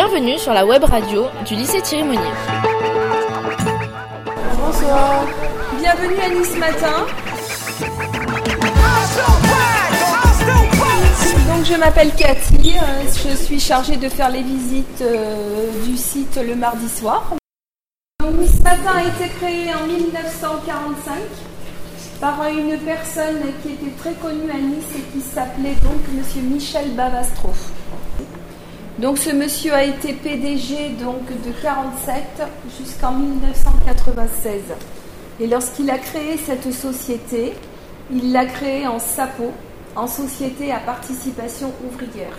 Bienvenue sur la web radio du lycée Thierry Monnier. Bonsoir. Bienvenue à Nice Matin. Donc je m'appelle Cathy, euh, je suis chargée de faire les visites euh, du site le mardi soir. Donc, Nice Matin a été créé en 1945 par une personne qui était très connue à Nice et qui s'appelait donc Monsieur Michel Bavastro. Donc ce monsieur a été PDG donc de 47 jusqu'en 1996. Et lorsqu'il a créé cette société, il l'a créée en SAPO, en société à participation ouvrière.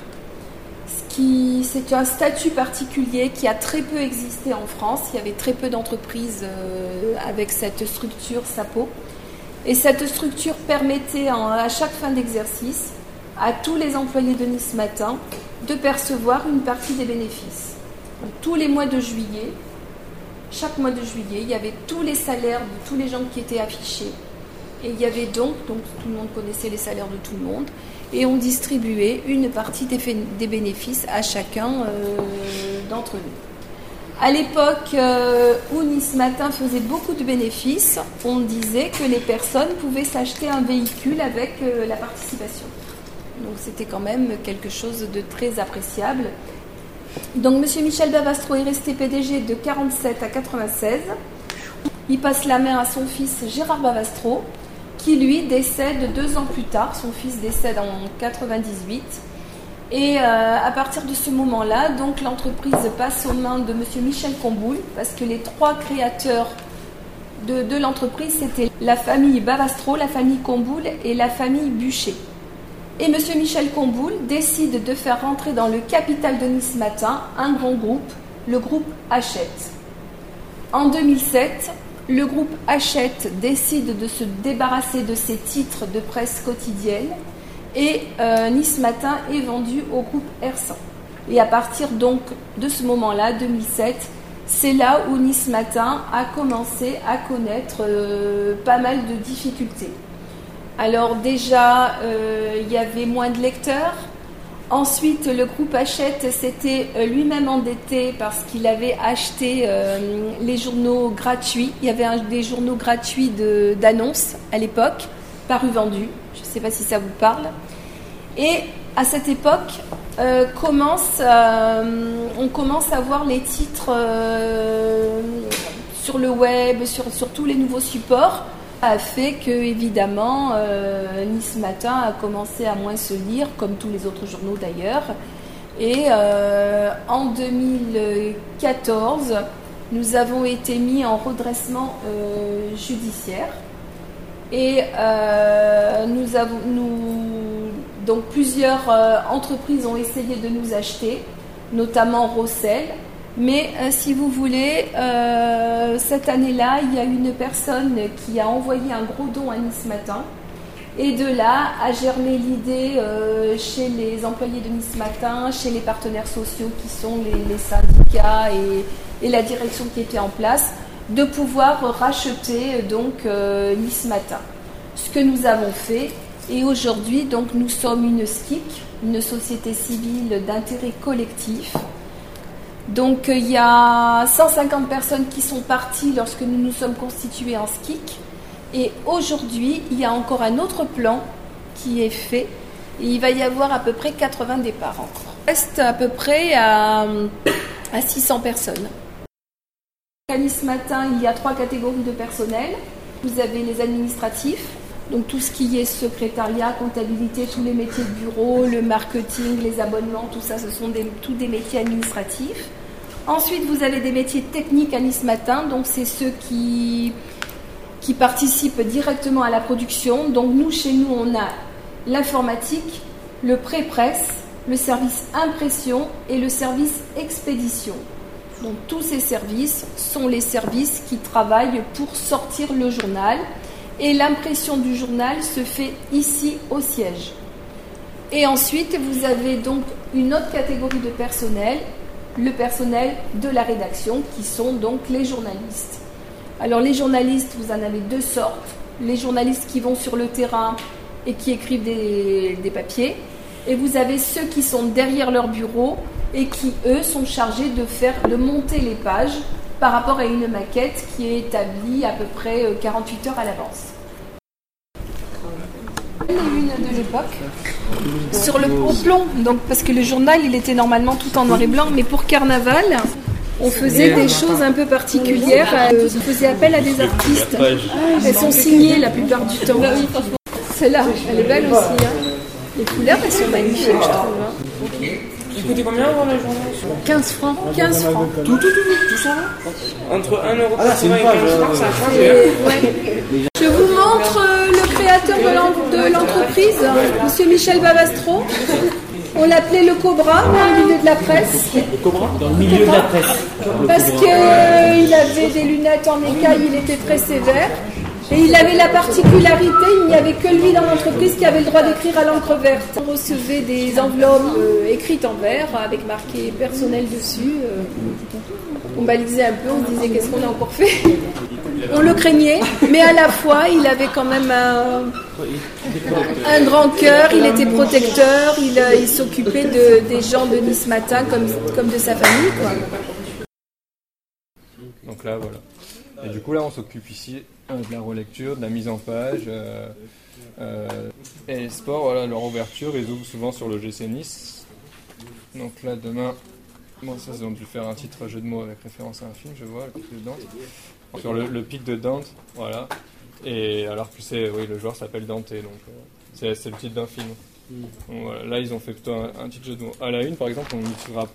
Ce qui c'est un statut particulier qui a très peu existé en France. Il y avait très peu d'entreprises euh, avec cette structure SAPO. Et cette structure permettait à chaque fin d'exercice à tous les employés de Nice Matin de percevoir une partie des bénéfices. tous les mois de juillet, chaque mois de juillet, il y avait tous les salaires de tous les gens qui étaient affichés. Et il y avait donc, donc tout le monde connaissait les salaires de tout le monde, et on distribuait une partie des, bénéfices à chacun euh, d'entre nous. À l'époque euh, où Nice Matin faisait beaucoup de bénéfices, on disait que les personnes pouvaient s'acheter un véhicule avec euh, la participation. C'était quand même quelque chose de très appréciable. Donc M. Michel Bavastro est resté PDG de 47 à 96. Il passe la main à son fils Gérard Bavastro, qui lui décède deux ans plus tard. Son fils décède en 98. Et euh, à partir de ce moment-là, l'entreprise passe aux mains de M. Michel Comboul, parce que les trois créateurs de, l'entreprise, c'était la famille Bavastro, la famille Comboul et la famille Bûcher. Et M. Michel Comboul décide de faire rentrer dans le capital de Nice Matin un grand groupe, le groupe Hachette. En 2007, le groupe Hachette décide de se débarrasser de ses titres de presse quotidienne et euh, Nice Matin est vendu au groupe R100. Et à partir donc de ce moment-là, 2007, c'est là où Nice Matin a commencé à connaître euh, pas mal de difficultés. Alors déjà, euh, il y avait moins de lecteurs. Ensuite, le groupe Hachette s'était lui-même endetté parce qu'il avait acheté les journaux gratuits. Il y avait des journaux gratuits d'annonces à l'époque, par vendu. Je ne sais pas si ça vous parle. Et à cette époque, euh, euh, on commence à voir les titres euh, sur le web, sur, tous les nouveaux supports, a fait que évidemment Nice Matin a commencé à moins se lire, comme tous les autres journaux d'ailleurs. Et en 2014, nous avons été mis en redressement judiciaire. Et nous avons, nous, donc plusieurs euh, entreprises ont essayé de nous acheter, notamment Rossel. Mais euh, si vous voulez, euh, cette année-là, il y a une personne qui a envoyé un gros don à Nice Matin. Et de là a germé l'idée chez les employés de Nice Matin, chez les partenaires sociaux qui sont les, syndicats et, la direction qui était en place, de pouvoir racheter donc Nice Matin. Ce que nous avons fait, et aujourd'hui, donc, nous sommes une SKIC, une société civile d'intérêt collectif. Donc, il y a 150 personnes qui sont parties lorsque nous nous sommes constitués en SKIC. Et aujourd'hui, il y a encore un autre plan qui est fait. Et il va y avoir à peu près 80 départs encore. reste à peu près à, à 600 personnes. À ce matin, il y a trois catégories de personnel. Vous avez les administratifs, donc tout ce qui est secrétariat, comptabilité, tous les métiers de bureau, le marketing, les abonnements, tout ça, ce sont tous des métiers administratifs. Ensuite, vous avez des métiers techniques à Nice Matin, donc c'est ceux qui, qui participent directement à la production. Donc nous, chez nous, on a l'informatique, le pré-presse, le service impression et le service expédition. Donc tous ces services sont les services qui travaillent pour sortir le journal et l'impression du journal se fait ici au siège. Et ensuite, vous avez donc une autre catégorie de personnel, le personnel de la rédaction, qui sont donc les journalistes. Alors les journalistes, vous en avez deux sortes. Les journalistes qui vont sur le terrain et qui écrivent des, papiers. Et vous avez ceux qui sont derrière leur bureau et qui, eux, sont chargés de, faire, de monter les pages par rapport à une maquette qui est établie à peu près 48 heures à l'avance. Une de l'époque sur le au plomb, donc parce que le journal il était normalement tout en noir et blanc, mais pour Carnaval, on faisait des choses un peu particulières. euh, On faisait appel à des artistes. Elles sont signées la plupart du temps. Celle-là, elle est belle aussi. hein. Les couleurs, elles sont magnifiques, je trouve. hein. Il coûtait combien avant la journée 15 francs. 15 francs. Tout, tout, tout, tout ça Entre 1,80€ et 15 francs, ça a changé. Et, ouais. Je vous montre euh, le créateur de l'en- de l'entreprise, Monsieur Michel Babastro. On l'appelait le Cobra dans le milieu de la presse. Dans le milieu de la presse. Parce qu'il avait des lunettes en écaille, il était très sévère. Et il avait la particularité, il n'y avait que lui dans l'entreprise qui avait le droit d'écrire à l'encre verte. On recevait des enveloppes euh, écrites en vert avec marqué personnel dessus. euh. On balisait un peu, on se disait qu'est-ce qu'on a encore fait? On le craignait, mais à la fois il avait quand même un, grand cœur, il était protecteur, il, euh, il s'occupait de, des gens de Nice Matin comme, comme de sa famille. Quoi. Donc là, voilà. Et du coup, là, on s'occupe ici euh, de la relecture, de la mise en page. euh, et les sports, voilà, leur ouverture, ils ouvrent souvent sur le GC Nice. Donc là, demain, bon, ça, ils ont dû faire un titre jeu de mots avec référence à un film, je vois, le pic de Dante. Sur le, le pic de Dante, voilà. Et alors que c'est, oui, le joueur s'appelle Dante, donc euh, c'est, le titre d'un film. Donc voilà, là, ils ont fait plutôt un, un titre jeu de mots. À la une, par exemple, on dire,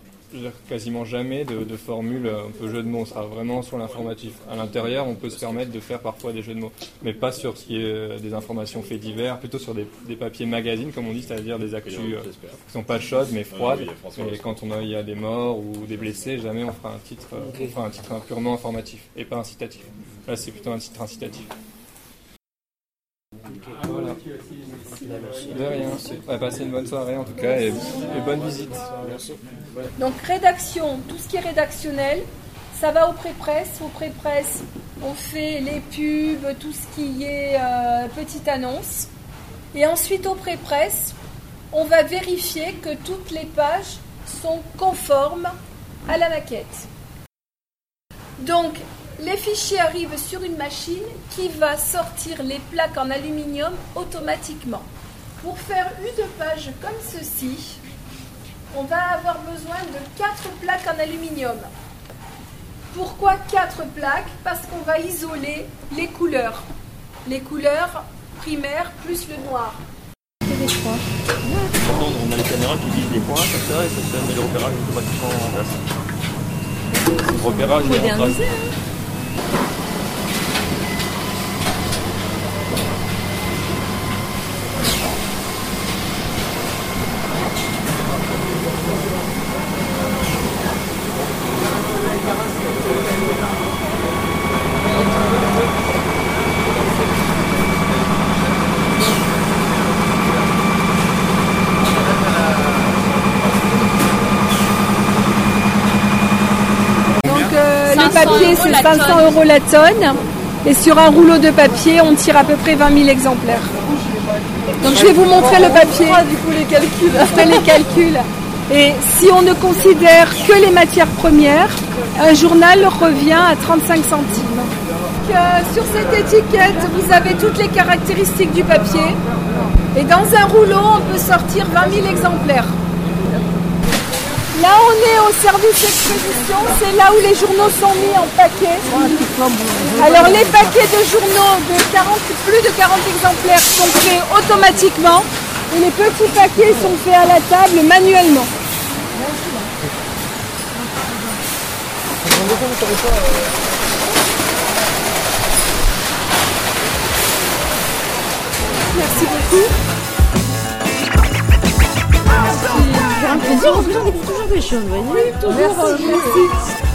quasiment jamais de, de formule un peu jeu de mots. On sera vraiment sur l'informatif. À l'intérieur, on peut se permettre de faire parfois des jeux de mots, mais pas sur ce qui est euh, des informations faits divers, plutôt sur des, des papiers magazines, comme on dit, c'est-à-dire des actus euh, qui sont pas chaudes mais froides. Et quand on a, il y a des morts ou des blessés, jamais on fera un titre, euh, on fera un titre purement informatif et pas incitatif. Là, c'est plutôt un titre incitatif. Voilà. De rien. Ouais, passez une bonne soirée en tout cas et, et bonne visite. Donc rédaction, tout ce qui est rédactionnel, ça va au pré-presse. Au pré-presse, on fait les pubs, tout ce qui est euh, petite annonce. Et ensuite au pré-presse, on va vérifier que toutes les pages sont conformes à la maquette. Donc les fichiers arrivent sur une machine qui va sortir les plaques en aluminium automatiquement. Pour faire une page comme ceci, on va avoir besoin de quatre plaques en aluminium. Pourquoi quatre plaques? Parce qu'on va isoler les couleurs. Les couleurs primaires plus le noir. on a les caméras qui visent les points ça et ça automatiquement en. Donc les 500 papiers, euros c'est la 500 tonne. euros la tonne. Et sur un rouleau de papier, on tire à peu près 20 000 exemplaires. Donc je vais vous montrer le papier. du coup les calculs. Je ferai les calculs. Et si on ne considère que les matières premières, un journal revient à 35 centimes. Donc, euh, sur cette étiquette, vous avez toutes les caractéristiques du papier. Et dans un rouleau, on peut sortir 20 000 exemplaires. Là, on est au service d'expédition, c'est là où les journaux sont mis en paquet. Alors, les paquets de journaux de 40, plus de 40 exemplaires sont faits automatiquement et les petits paquets sont faits à la table manuellement. Merci beaucoup. Un plaisir, on découvre toujours des choses, vous voyez Toujours, euh, merci.